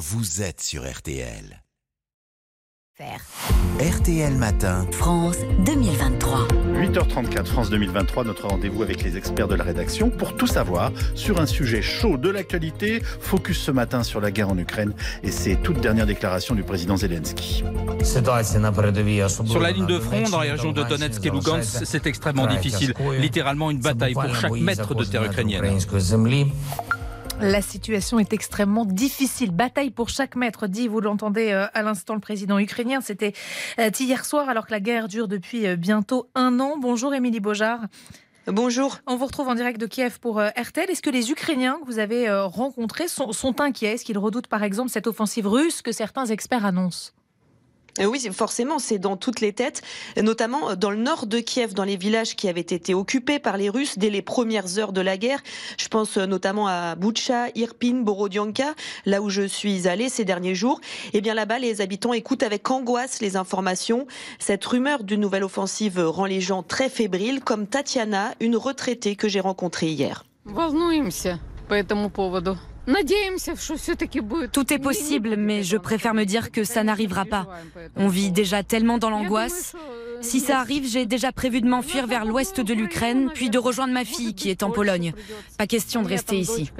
vous êtes sur RTL. RTL Matin. France 2023. 8h34, France 2023, notre rendez-vous avec les experts de la rédaction pour tout savoir sur un sujet chaud de l'actualité. Focus ce matin sur la guerre en Ukraine et ses toutes dernières déclarations du président Zelensky. Sur la ligne de front, dans les régions de Donetsk et Lugansk, c'est extrêmement difficile. Littéralement une bataille pour chaque mètre de terre ukrainienne. La situation est extrêmement difficile. Bataille pour chaque mètre, dit, vous l'entendez euh, à l'instant, le président ukrainien. C'était euh, hier soir, alors que la guerre dure depuis euh, bientôt un an. Bonjour, Émilie Beaujard. Bonjour. On vous retrouve en direct de Kiev pour RTL. Est-ce que les Ukrainiens que vous avez rencontrés sont, sont inquiets? Est-ce qu'ils redoutent par exemple cette offensive russe que certains experts annoncent? Oui, forcément, c'est dans toutes les têtes, notamment dans le nord de Kiev, dans les villages qui avaient été occupés par les Russes dès les premières heures de la guerre. Je pense euh, notamment à Boucha, Irpin, Borodianka, là où je suis allée ces derniers jours. Eh bien là-bas, les habitants écoutent avec angoisse les informations. Cette rumeur d'une nouvelle offensive rend les gens très fébriles, comme Tatiana, une retraitée que j'ai rencontrée hier. Tout est possible, mais je préfère me dire que ça n'arrivera pas. On vit déjà tellement dans l'angoisse. Si ça arrive, j'ai déjà prévu de m'enfuir vers l'ouest de l'Ukraine, puis de rejoindre ma fille qui est en Pologne. Pas question de rester ici.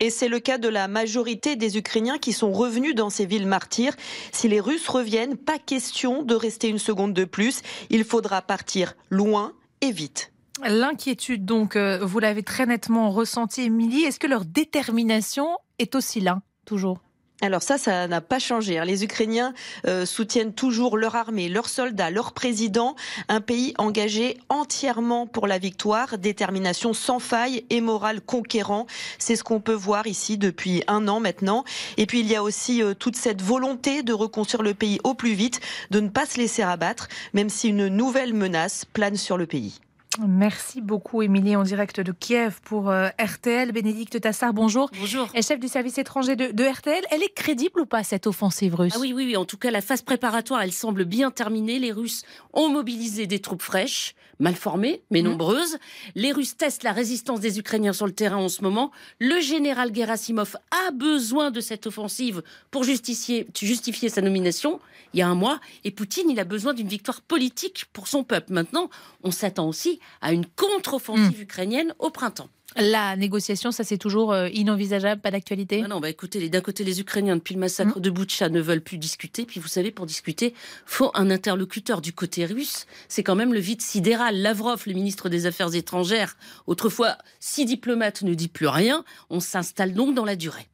Et c'est le cas de la majorité des Ukrainiens qui sont revenus dans ces villes martyrs. Si les Russes reviennent, pas question de rester une seconde de plus. Il faudra partir loin et vite. L'inquiétude, donc, euh, vous l'avez très nettement ressenti, Émilie. Est-ce que leur détermination est aussi là, toujours? Alors ça, ça n'a pas changé. Hein. Les Ukrainiens euh, soutiennent toujours leur armée, leurs soldats, leur président, un pays engagé entièrement pour la victoire, détermination sans faille et morale conquérant. C'est ce qu'on peut voir ici depuis un an maintenant. Et puis il y a aussi euh, toute cette volonté de reconstruire le pays au plus vite, de ne pas se laisser abattre, même si une nouvelle menace plane sur le pays. Merci beaucoup, Émilie, en direct de Kiev pour euh, RTL. Bénédicte Tassard, bonjour. Bonjour. Et chef du service étranger de, de, RTL. Elle est crédible ou pas, cette offensive russe? Ah oui, oui, oui. En tout cas, la phase préparatoire, elle semble bien terminée. Les Russes ont mobilisé des troupes fraîches, mal formées, mais mmh. nombreuses. Les Russes testent la résistance des Ukrainiens sur le terrain en ce moment. Le général Gerasimov a besoin de cette offensive pour justifier, justifier sa nomination il y a un mois. Et Poutine, il a besoin d'une victoire politique pour son peuple. Maintenant, on s'attend aussi à une contre-offensive hmm. ukrainienne au printemps. La négociation, ça c'est toujours euh, inenvisageable, pas d'actualité? Ah Non, bah écoutez, d'un côté les Ukrainiens depuis le massacre hmm. de Boutcha ne veulent plus discuter, puis vous savez, pour discuter, faut un interlocuteur du côté russe. C'est quand même le vide sidéral. Lavrov, le ministre des Affaires étrangères, autrefois si diplomate, ne dit plus rien. On s'installe donc dans la durée.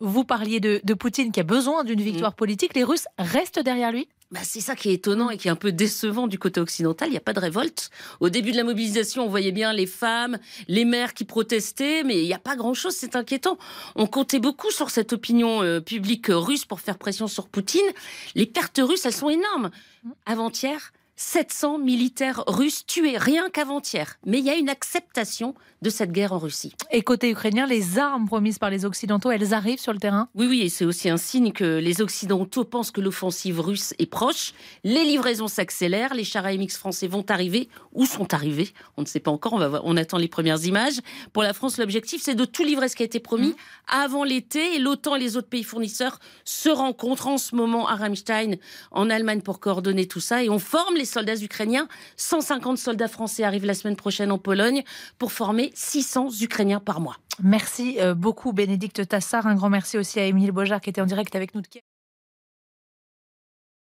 Vous parliez de, Poutine qui a besoin d'une victoire mm. politique. Les Russes restent derrière lui? Bah c'est ça qui est étonnant et qui est un peu décevant du côté occidental. Il n'y a pas de révolte. Au début de la mobilisation, on voyait bien les femmes, les mères qui protestaient, mais il n'y a pas grand-chose. C'est inquiétant. On comptait beaucoup sur cette opinion euh, publique russe pour faire pression sur Poutine. Les pertes russes, elles sont énormes. Mm. Avant-hier, 700 militaires russes tués rien qu'avant-hier. Mais il y a une acceptation de cette guerre en Russie. Et côté ukrainien, les armes promises par les Occidentaux, elles arrivent sur le terrain? Oui, oui, et c'est aussi un signe que les Occidentaux pensent que l'offensive russe est proche. Les livraisons s'accélèrent, les chars AMX français vont arriver ou sont arrivés. On ne sait pas encore, on, va voir, on attend les premières images. Pour la France, l'objectif, c'est de tout livrer ce qui a été promis mmh. avant l'été. Et l'OTAN et les autres pays fournisseurs se rencontrent en ce moment à Ramstein, en Allemagne, pour coordonner tout ça. Et on forme les soldats ukrainiens. 150 soldats français arrivent la semaine prochaine en Pologne pour former 600 Ukrainiens par mois. Merci euh, beaucoup Bénédicte Tassard. Un grand merci aussi à Émile Bojar qui était en direct avec nous